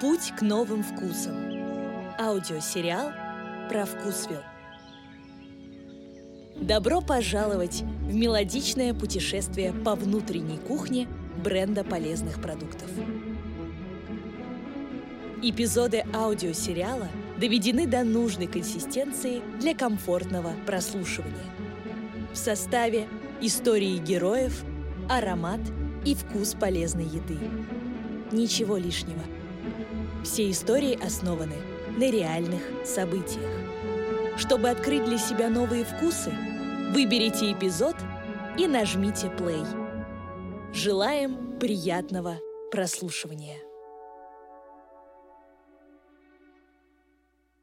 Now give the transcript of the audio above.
Путь к новым вкусам. Аудиосериал про вкусвилл. Добро пожаловать в мелодичное путешествие по внутренней кухне бренда полезных продуктов. Эпизоды аудиосериала доведены до нужной консистенции для комфортного прослушивания. В составе истории героев, аромат и вкус полезной еды. Ничего лишнего. Все истории основаны на реальных событиях. Чтобы открыть для себя новые вкусы, выберите эпизод и нажмите play. Желаем приятного прослушивания.